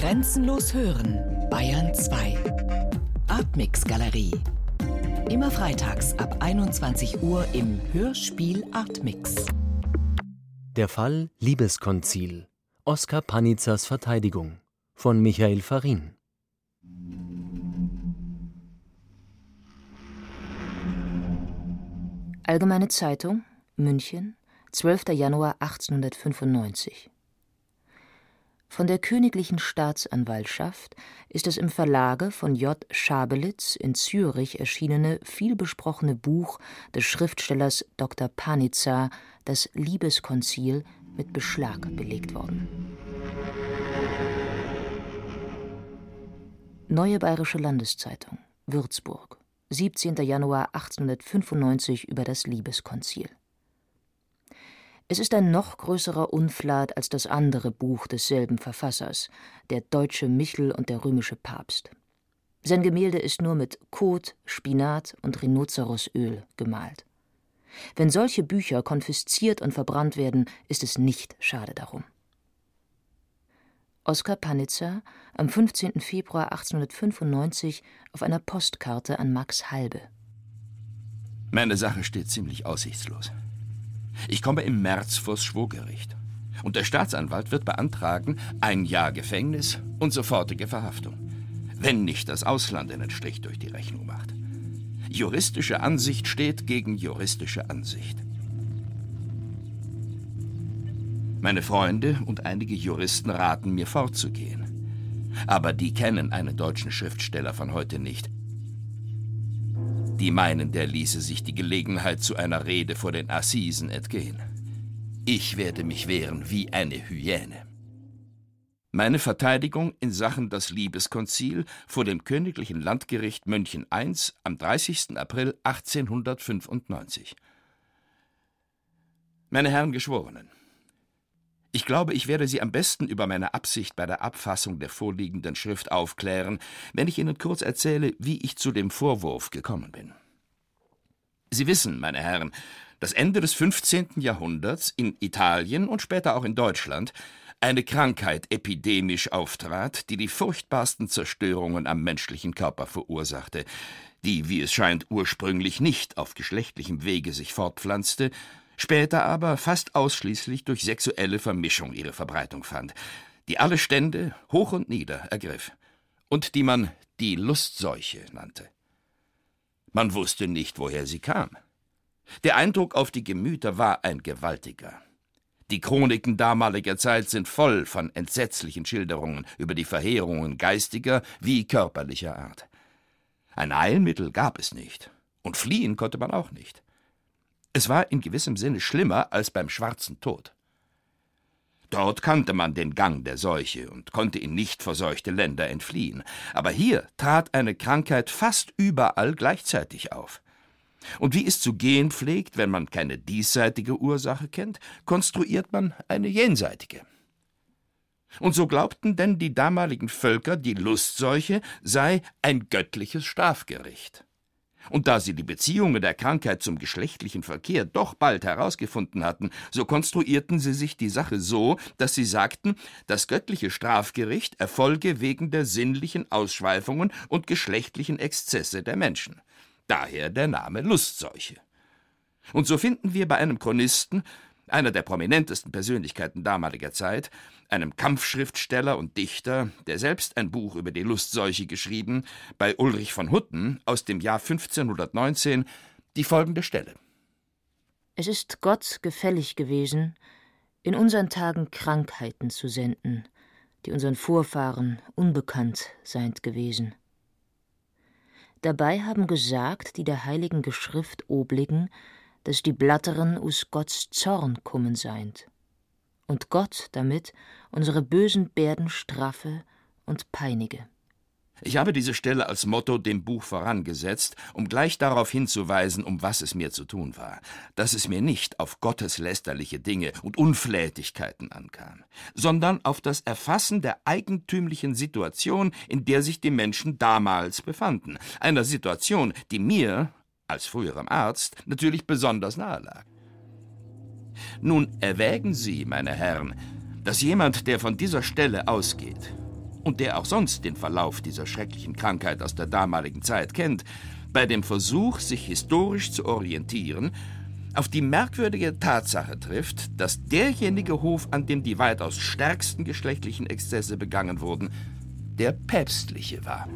Grenzenlos hören, Bayern 2. Artmix Galerie. Immer freitags ab 21 Uhr im Hörspiel Artmix. Der Fall Liebeskonzil. Oskar Panitzers Verteidigung von Michael Farin. Allgemeine Zeitung, München, 12. Januar 1895. Von der Königlichen Staatsanwaltschaft ist das im Verlage von J. Schabelitz in Zürich erschienene vielbesprochene Buch des Schriftstellers Dr. Panizza Das Liebeskonzil mit Beschlag belegt worden. Neue Bayerische Landeszeitung, Würzburg, 17. Januar 1895 über das Liebeskonzil. Es ist ein noch größerer Unflat als das andere Buch desselben Verfassers, der deutsche Michel und der römische Papst. Sein Gemälde ist nur mit Kot, Spinat und Rhinozerosöl gemalt. Wenn solche Bücher konfisziert und verbrannt werden, ist es nicht schade darum. Oskar Panitzer am 15. Februar 1895 auf einer Postkarte an Max Halbe. Meine Sache steht ziemlich aussichtslos. Ich komme im März vors Schwurgericht. Und der Staatsanwalt wird beantragen, ein Jahr Gefängnis und sofortige Verhaftung. Wenn nicht das Ausland einen Strich durch die Rechnung macht. Juristische Ansicht steht gegen juristische Ansicht. Meine Freunde und einige Juristen raten mir fortzugehen. Aber die kennen einen deutschen Schriftsteller von heute nicht, die meinen, der ließe sich die Gelegenheit zu einer Rede vor den Assisen entgehen. Ich werde mich wehren wie eine Hyäne. Meine Verteidigung in Sachen das Liebeskonzil vor dem Königlichen Landgericht München I am 30. April 1895. Meine Herren Geschworenen, ich glaube, ich werde Sie am besten über meine Absicht bei der Abfassung der vorliegenden Schrift aufklären, wenn ich Ihnen kurz erzähle, wie ich zu dem Vorwurf gekommen bin. Sie wissen, meine Herren, dass Ende des 15. Jahrhunderts in Italien und später auch in Deutschland eine Krankheit epidemisch auftrat, die die furchtbarsten Zerstörungen am menschlichen Körper verursachte, die, wie es scheint, ursprünglich nicht auf geschlechtlichem Wege sich fortpflanzte, später aber fast ausschließlich durch sexuelle Vermischung ihre Verbreitung fand, die alle Stände hoch und nieder ergriff und die man die Lustseuche nannte. Man wusste nicht, woher sie kam. Der Eindruck auf die Gemüter war ein gewaltiger. Die Chroniken damaliger Zeit sind voll von entsetzlichen Schilderungen über die Verheerungen geistiger wie körperlicher Art. Ein Heilmittel gab es nicht, und fliehen konnte man auch nicht. Es war in gewissem Sinne schlimmer als beim schwarzen Tod. Dort kannte man den Gang der Seuche und konnte in nicht verseuchte Länder entfliehen, aber hier trat eine Krankheit fast überall gleichzeitig auf. Und wie es zu gehen pflegt, wenn man keine diesseitige Ursache kennt, konstruiert man eine jenseitige. Und so glaubten denn die damaligen Völker, die Lustseuche sei ein göttliches Strafgericht. Und da sie die Beziehungen der Krankheit zum geschlechtlichen Verkehr doch bald herausgefunden hatten, so konstruierten sie sich die Sache so, dass sie sagten, das göttliche Strafgericht erfolge wegen der sinnlichen Ausschweifungen und geschlechtlichen Exzesse der Menschen. Daher der Name Lustseuche. Und so finden wir bei einem Chronisten, einer der prominentesten Persönlichkeiten damaliger Zeit, einem Kampfschriftsteller und Dichter, der selbst ein Buch über die Lustseuche geschrieben, bei Ulrich von Hutten aus dem Jahr 1519, die folgende Stelle. Es ist Gott gefällig gewesen, in unseren Tagen Krankheiten zu senden, die unseren Vorfahren unbekannt seind gewesen. Dabei haben gesagt, die der heiligen Geschrift obligen, dass die Blatteren us Gotts Zorn kommen seind und Gott damit unsere bösen Bärden straffe und peinige. Ich habe diese Stelle als Motto dem Buch vorangesetzt, um gleich darauf hinzuweisen, um was es mir zu tun war, dass es mir nicht auf gotteslästerliche Dinge und Unflätigkeiten ankam, sondern auf das Erfassen der eigentümlichen Situation, in der sich die Menschen damals befanden, einer Situation, die mir, als früherem Arzt, natürlich besonders nahe lag. Nun erwägen Sie, meine Herren, dass jemand, der von dieser Stelle ausgeht, und der auch sonst den Verlauf dieser schrecklichen Krankheit aus der damaligen Zeit kennt, bei dem Versuch, sich historisch zu orientieren, auf die merkwürdige Tatsache trifft, dass derjenige Hof, an dem die weitaus stärksten geschlechtlichen Exzesse begangen wurden, der päpstliche war.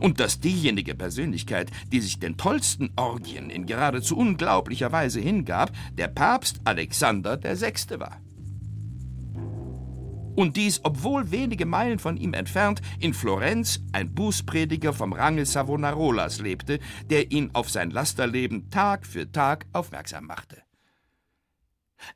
Und dass diejenige Persönlichkeit, die sich den tollsten Orgien in geradezu unglaublicher Weise hingab, der Papst Alexander VI. war. Und dies, obwohl wenige Meilen von ihm entfernt in Florenz ein Bußprediger vom Range Savonarolas lebte, der ihn auf sein Lasterleben Tag für Tag aufmerksam machte.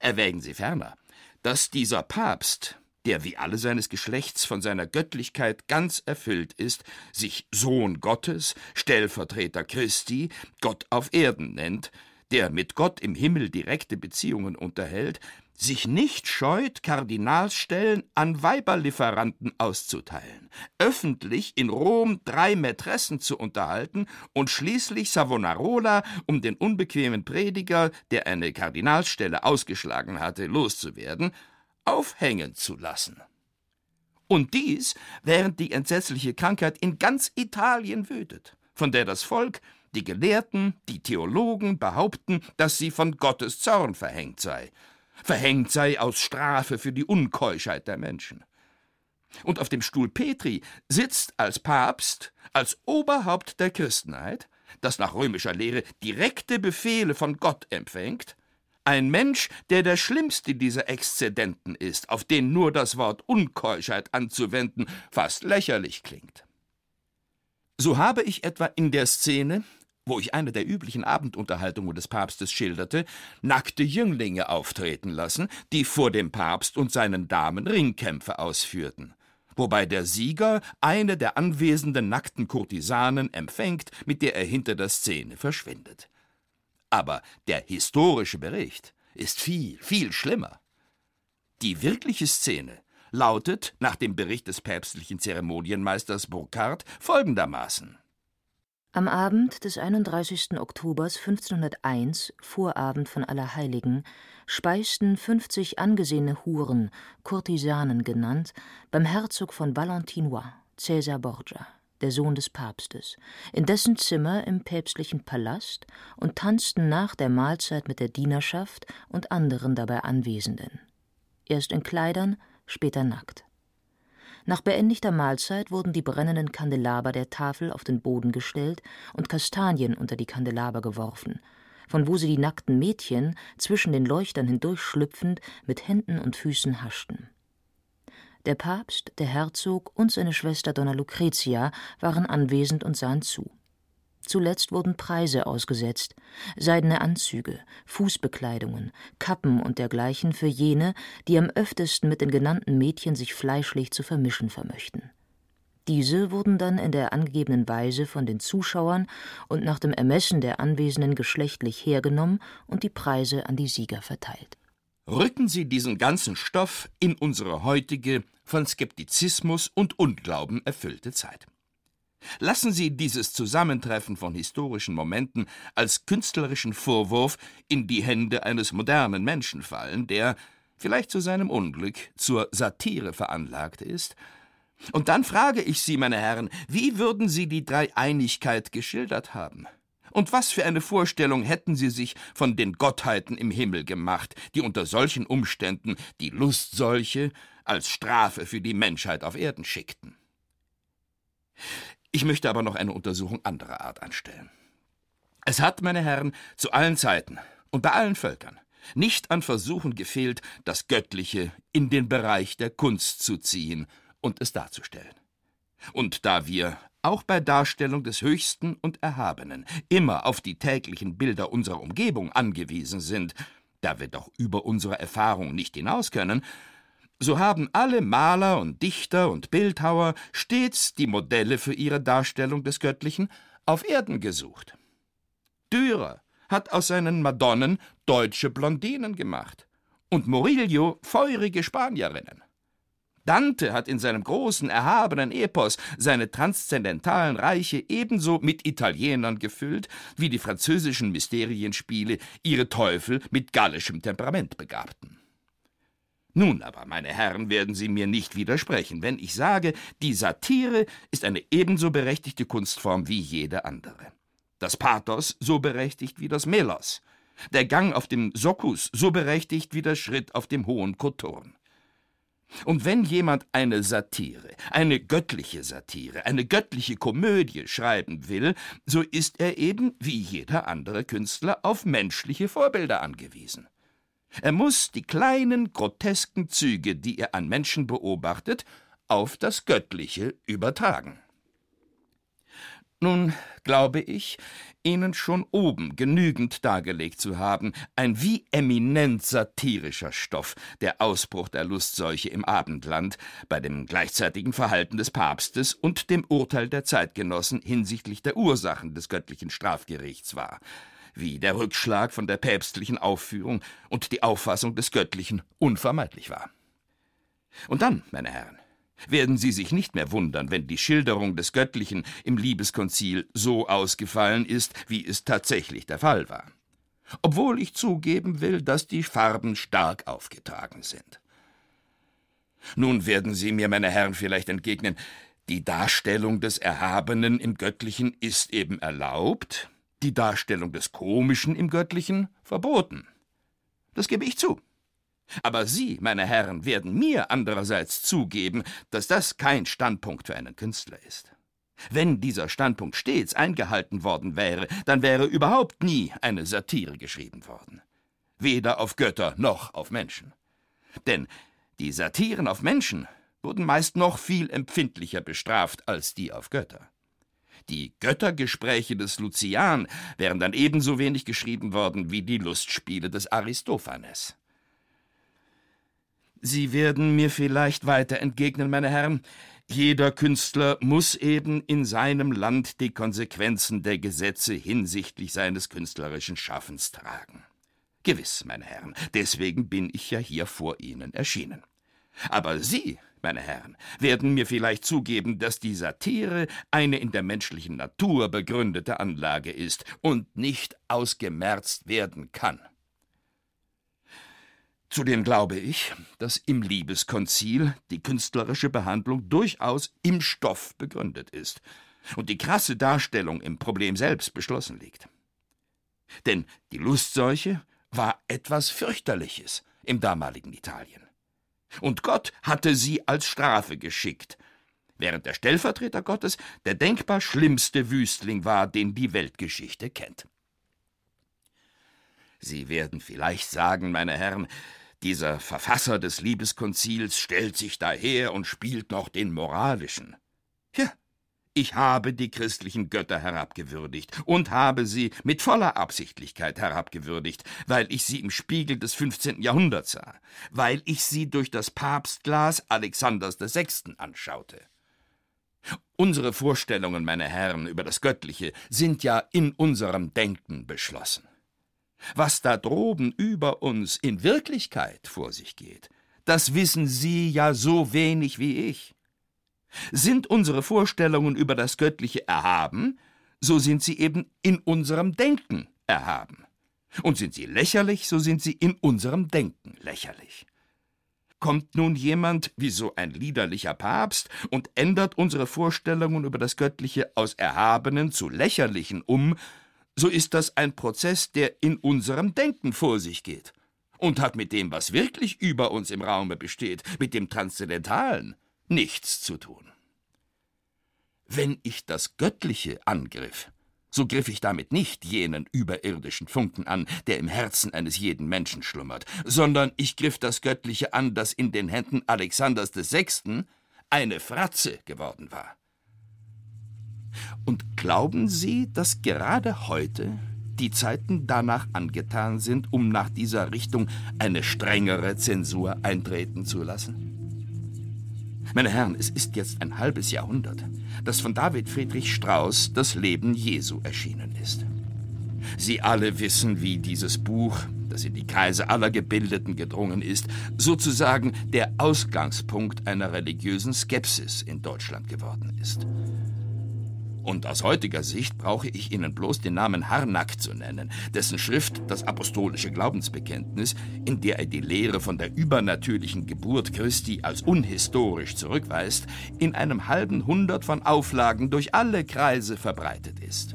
Erwägen Sie ferner, dass dieser Papst, der wie alle seines Geschlechts von seiner Göttlichkeit ganz erfüllt ist, sich Sohn Gottes, Stellvertreter Christi, Gott auf Erden nennt, der mit Gott im Himmel direkte Beziehungen unterhält, sich nicht scheut, Kardinalsstellen an Weiberlieferanten auszuteilen, öffentlich in Rom drei Mätressen zu unterhalten und schließlich Savonarola, um den unbequemen Prediger, der eine Kardinalsstelle ausgeschlagen hatte, loszuwerden, aufhängen zu lassen. Und dies, während die entsetzliche Krankheit in ganz Italien wütet, von der das Volk, die Gelehrten, die Theologen behaupten, dass sie von Gottes Zorn verhängt sei, verhängt sei aus Strafe für die Unkeuschheit der Menschen. Und auf dem Stuhl Petri sitzt als Papst, als Oberhaupt der Christenheit, das nach römischer Lehre direkte Befehle von Gott empfängt, ein Mensch, der der schlimmste dieser Exzedenten ist, auf den nur das Wort Unkeuschheit anzuwenden fast lächerlich klingt. So habe ich etwa in der Szene, wo ich eine der üblichen Abendunterhaltungen des Papstes schilderte, nackte Jünglinge auftreten lassen, die vor dem Papst und seinen Damen Ringkämpfe ausführten, wobei der Sieger eine der anwesenden nackten Kurtisanen empfängt, mit der er hinter der Szene verschwindet. Aber der historische Bericht ist viel, viel schlimmer. Die wirkliche Szene lautet nach dem Bericht des päpstlichen Zeremonienmeisters Burckhardt folgendermaßen am Abend des 31. Oktobers 1501, Vorabend von Allerheiligen, speisten 50 angesehene Huren, Kurtisanen genannt, beim Herzog von Valentinois, Caesar Borgia, der Sohn des Papstes, in dessen Zimmer im päpstlichen Palast und tanzten nach der Mahlzeit mit der Dienerschaft und anderen dabei Anwesenden. Erst in Kleidern, später nackt. Nach beendigter Mahlzeit wurden die brennenden Kandelaber der Tafel auf den Boden gestellt und Kastanien unter die Kandelaber geworfen, von wo sie die nackten Mädchen zwischen den Leuchtern hindurchschlüpfend mit Händen und Füßen haschten. Der Papst, der Herzog und seine Schwester Donna Lucretia waren anwesend und sahen zu. Zuletzt wurden Preise ausgesetzt, seidene Anzüge, Fußbekleidungen, Kappen und dergleichen für jene, die am öftesten mit den genannten Mädchen sich fleischlich zu vermischen vermöchten. Diese wurden dann in der angegebenen Weise von den Zuschauern und nach dem Ermessen der Anwesenden geschlechtlich hergenommen und die Preise an die Sieger verteilt. Rücken Sie diesen ganzen Stoff in unsere heutige, von Skeptizismus und Unglauben erfüllte Zeit. Lassen Sie dieses Zusammentreffen von historischen Momenten als künstlerischen Vorwurf in die Hände eines modernen Menschen fallen, der, vielleicht zu seinem Unglück, zur Satire veranlagt ist. Und dann frage ich Sie, meine Herren, wie würden Sie die Dreieinigkeit geschildert haben? Und was für eine Vorstellung hätten Sie sich von den Gottheiten im Himmel gemacht, die unter solchen Umständen die Lustseuche als Strafe für die Menschheit auf Erden schickten? Ich möchte aber noch eine Untersuchung anderer Art anstellen. Es hat, meine Herren, zu allen Zeiten und bei allen Völkern nicht an Versuchen gefehlt, das Göttliche in den Bereich der Kunst zu ziehen und es darzustellen. Und da wir auch bei Darstellung des Höchsten und Erhabenen immer auf die täglichen Bilder unserer Umgebung angewiesen sind, da wir doch über unsere Erfahrung nicht hinaus können, so haben alle Maler und Dichter und Bildhauer stets die Modelle für ihre Darstellung des Göttlichen auf Erden gesucht. Dürer hat aus seinen Madonnen deutsche Blondinen gemacht und Murillo feurige Spanierinnen. Dante hat in seinem großen, erhabenen Epos seine transzendentalen Reiche ebenso mit Italienern gefüllt, wie die französischen Mysterienspiele ihre Teufel mit gallischem Temperament begabten. Nun aber, meine Herren, werden Sie mir nicht widersprechen, wenn ich sage, die Satire ist eine ebenso berechtigte Kunstform wie jede andere. Das Pathos so berechtigt wie das Melos. Der Gang auf dem Sockus so berechtigt wie der Schritt auf dem hohen Kothurn. Und wenn jemand eine Satire, eine göttliche Satire, eine göttliche Komödie schreiben will, so ist er eben, wie jeder andere Künstler, auf menschliche Vorbilder angewiesen. Er muss die kleinen, grotesken Züge, die er an Menschen beobachtet, auf das Göttliche übertragen. Nun glaube ich, Ihnen schon oben genügend dargelegt zu haben, ein wie eminent satirischer Stoff, der Ausbruch der Lustseuche im Abendland, bei dem gleichzeitigen Verhalten des Papstes und dem Urteil der Zeitgenossen hinsichtlich der Ursachen des göttlichen Strafgerichts war wie der Rückschlag von der päpstlichen Aufführung und die Auffassung des Göttlichen unvermeidlich war. Und dann, meine Herren, werden Sie sich nicht mehr wundern, wenn die Schilderung des Göttlichen im Liebeskonzil so ausgefallen ist, wie es tatsächlich der Fall war. Obwohl ich zugeben will, dass die Farben stark aufgetragen sind. Nun werden Sie mir, meine Herren, vielleicht entgegnen, die Darstellung des Erhabenen im Göttlichen ist eben erlaubt, die Darstellung des Komischen im Göttlichen verboten. Das gebe ich zu. Aber Sie, meine Herren, werden mir andererseits zugeben, dass das kein Standpunkt für einen Künstler ist. Wenn dieser Standpunkt stets eingehalten worden wäre, dann wäre überhaupt nie eine Satire geschrieben worden. Weder auf Götter noch auf Menschen. Denn die Satiren auf Menschen wurden meist noch viel empfindlicher bestraft als die auf Götter. Die Göttergespräche des Lucian wären dann ebenso wenig geschrieben worden wie die Lustspiele des Aristophanes. Sie werden mir vielleicht weiter entgegnen, meine Herren, jeder Künstler muss eben in seinem Land die Konsequenzen der Gesetze hinsichtlich seines künstlerischen Schaffens tragen. Gewiss, meine Herren, deswegen bin ich ja hier vor Ihnen erschienen. Aber Sie meine Herren, werden mir vielleicht zugeben, dass die Satire eine in der menschlichen Natur begründete Anlage ist und nicht ausgemerzt werden kann. Zudem glaube ich, dass im Liebeskonzil die künstlerische Behandlung durchaus im Stoff begründet ist und die krasse Darstellung im Problem selbst beschlossen liegt. Denn die Lustseuche war etwas fürchterliches im damaligen Italien und Gott hatte sie als Strafe geschickt, während der Stellvertreter Gottes der denkbar schlimmste Wüstling war, den die Weltgeschichte kennt. Sie werden vielleicht sagen, meine Herren, dieser Verfasser des Liebeskonzils stellt sich daher und spielt noch den moralischen. Ja, ich habe die christlichen Götter herabgewürdigt und habe sie mit voller Absichtlichkeit herabgewürdigt, weil ich sie im Spiegel des 15. Jahrhunderts sah, weil ich sie durch das Papstglas Alexanders VI. anschaute. Unsere Vorstellungen, meine Herren, über das Göttliche sind ja in unserem Denken beschlossen. Was da droben über uns in Wirklichkeit vor sich geht, das wissen Sie ja so wenig wie ich. Sind unsere Vorstellungen über das Göttliche erhaben, so sind sie eben in unserem Denken erhaben. Und sind sie lächerlich, so sind sie in unserem Denken lächerlich. Kommt nun jemand wie so ein liederlicher Papst und ändert unsere Vorstellungen über das Göttliche aus erhabenen zu lächerlichen um, so ist das ein Prozess, der in unserem Denken vor sich geht und hat mit dem, was wirklich über uns im Raume besteht, mit dem Transzendentalen, nichts zu tun. Wenn ich das Göttliche angriff, so griff ich damit nicht jenen überirdischen Funken an, der im Herzen eines jeden Menschen schlummert, sondern ich griff das Göttliche an, das in den Händen Alexanders VI. eine Fratze geworden war. Und glauben Sie, dass gerade heute die Zeiten danach angetan sind, um nach dieser Richtung eine strengere Zensur eintreten zu lassen? Meine Herren, es ist jetzt ein halbes Jahrhundert, dass von David Friedrich Strauss das Leben Jesu erschienen ist. Sie alle wissen, wie dieses Buch, das in die Kreise aller Gebildeten gedrungen ist, sozusagen der Ausgangspunkt einer religiösen Skepsis in Deutschland geworden ist. Und aus heutiger Sicht brauche ich Ihnen bloß den Namen Harnack zu nennen, dessen Schrift das apostolische Glaubensbekenntnis, in der er die Lehre von der übernatürlichen Geburt Christi als unhistorisch zurückweist, in einem halben Hundert von Auflagen durch alle Kreise verbreitet ist.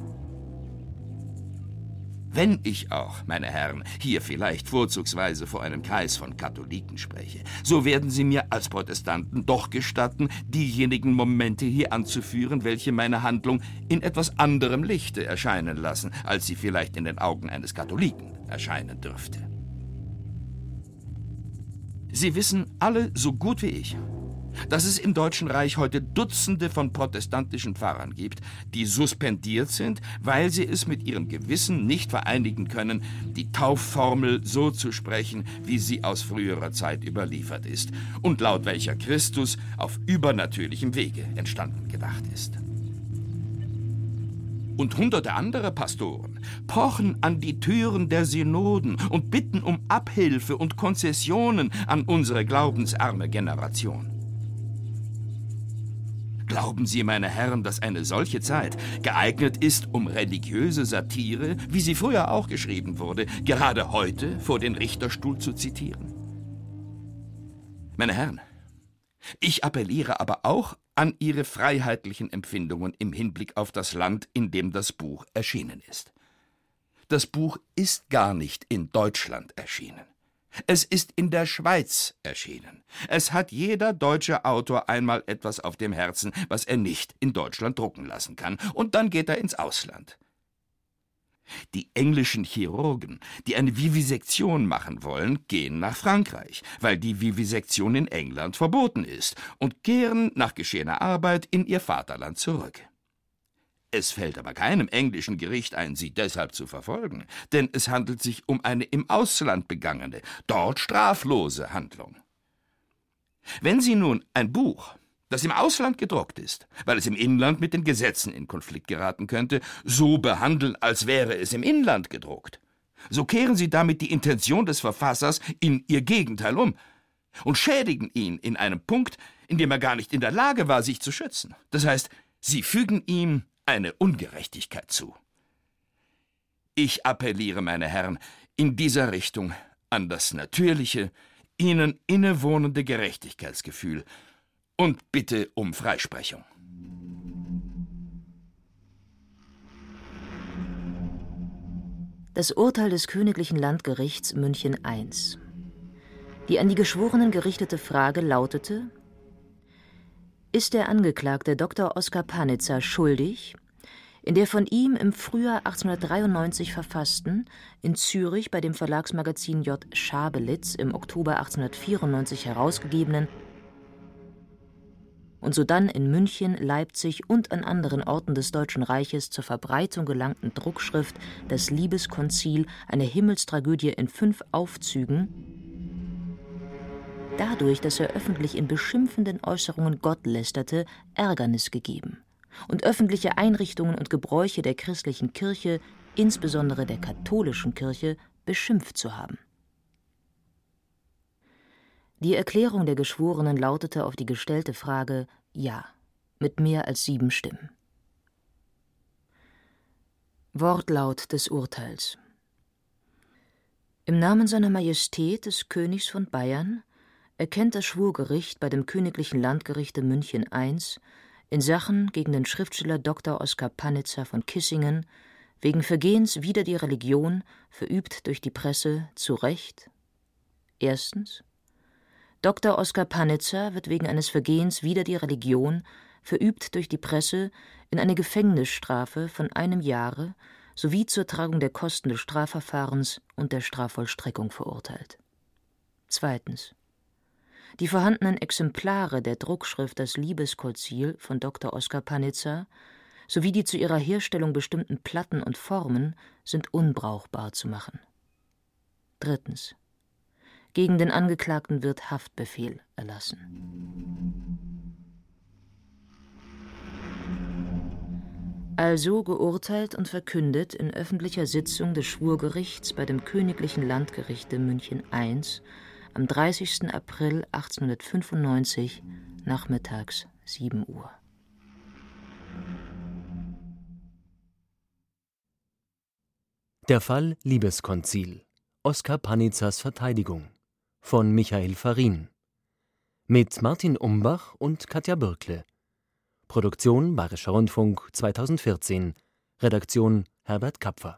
Wenn ich auch, meine Herren, hier vielleicht vorzugsweise vor einem Kreis von Katholiken spreche, so werden Sie mir als Protestanten doch gestatten, diejenigen Momente hier anzuführen, welche meine Handlung in etwas anderem Lichte erscheinen lassen, als sie vielleicht in den Augen eines Katholiken erscheinen dürfte. Sie wissen alle so gut wie ich, dass es im Deutschen Reich heute Dutzende von protestantischen Pfarrern gibt, die suspendiert sind, weil sie es mit ihrem Gewissen nicht vereinigen können, die Taufformel so zu sprechen, wie sie aus früherer Zeit überliefert ist und laut welcher Christus auf übernatürlichem Wege entstanden gedacht ist. Und hunderte andere Pastoren pochen an die Türen der Synoden und bitten um Abhilfe und Konzessionen an unsere glaubensarme Generation. Glauben Sie, meine Herren, dass eine solche Zeit geeignet ist, um religiöse Satire, wie sie früher auch geschrieben wurde, gerade heute vor den Richterstuhl zu zitieren? Meine Herren, ich appelliere aber auch an Ihre freiheitlichen Empfindungen im Hinblick auf das Land, in dem das Buch erschienen ist. Das Buch ist gar nicht in Deutschland erschienen. Es ist in der Schweiz erschienen. Es hat jeder deutsche Autor einmal etwas auf dem Herzen, was er nicht in Deutschland drucken lassen kann, und dann geht er ins Ausland. Die englischen Chirurgen, die eine Vivisektion machen wollen, gehen nach Frankreich, weil die Vivisektion in England verboten ist, und kehren nach geschehener Arbeit in ihr Vaterland zurück. Es fällt aber keinem englischen Gericht ein, sie deshalb zu verfolgen, denn es handelt sich um eine im Ausland begangene, dort straflose Handlung. Wenn Sie nun ein Buch, das im Ausland gedruckt ist, weil es im Inland mit den Gesetzen in Konflikt geraten könnte, so behandeln, als wäre es im Inland gedruckt, so kehren Sie damit die Intention des Verfassers in ihr Gegenteil um und schädigen ihn in einem Punkt, in dem er gar nicht in der Lage war, sich zu schützen. Das heißt, Sie fügen ihm eine Ungerechtigkeit zu. Ich appelliere, meine Herren, in dieser Richtung an das natürliche, ihnen innewohnende Gerechtigkeitsgefühl und bitte um Freisprechung. Das Urteil des Königlichen Landgerichts München I. Die an die Geschworenen gerichtete Frage lautete ist der Angeklagte Dr. Oskar Panitzer schuldig, in der von ihm im Frühjahr 1893 verfassten, in Zürich bei dem Verlagsmagazin J. Schabelitz im Oktober 1894 herausgegebenen und sodann in München, Leipzig und an anderen Orten des Deutschen Reiches zur Verbreitung gelangten Druckschrift Das Liebeskonzil, eine Himmelstragödie in fünf Aufzügen, dadurch, dass er öffentlich in beschimpfenden Äußerungen Gott lästerte, Ärgernis gegeben und öffentliche Einrichtungen und Gebräuche der christlichen Kirche, insbesondere der katholischen Kirche, beschimpft zu haben. Die Erklärung der Geschworenen lautete auf die gestellte Frage Ja, mit mehr als sieben Stimmen. Wortlaut des Urteils Im Namen seiner Majestät des Königs von Bayern erkennt das Schwurgericht bei dem Königlichen Landgerichte München I in Sachen gegen den Schriftsteller Dr. Oskar Panitzer von Kissingen wegen Vergehens wider die Religion, verübt durch die Presse, zu Recht. Erstens. Dr. Oskar Panitzer wird wegen eines Vergehens wider die Religion, verübt durch die Presse, in eine Gefängnisstrafe von einem Jahre sowie zur Tragung der Kosten des Strafverfahrens und der Strafvollstreckung verurteilt. Zweitens. Die vorhandenen Exemplare der Druckschrift Das Liebeskonzil von Dr. Oskar Panitzer sowie die zu ihrer Herstellung bestimmten Platten und Formen sind unbrauchbar zu machen. Drittens. Gegen den Angeklagten wird Haftbefehl erlassen. Also geurteilt und verkündet in öffentlicher Sitzung des Schwurgerichts bei dem Königlichen Landgerichte München I am 30. April 1895 nachmittags 7 Uhr. Der Fall Liebeskonzil. Oskar Panitzers Verteidigung von Michael Farin. Mit Martin Umbach und Katja Birkle. Produktion Bayerischer Rundfunk 2014. Redaktion Herbert Kapfer.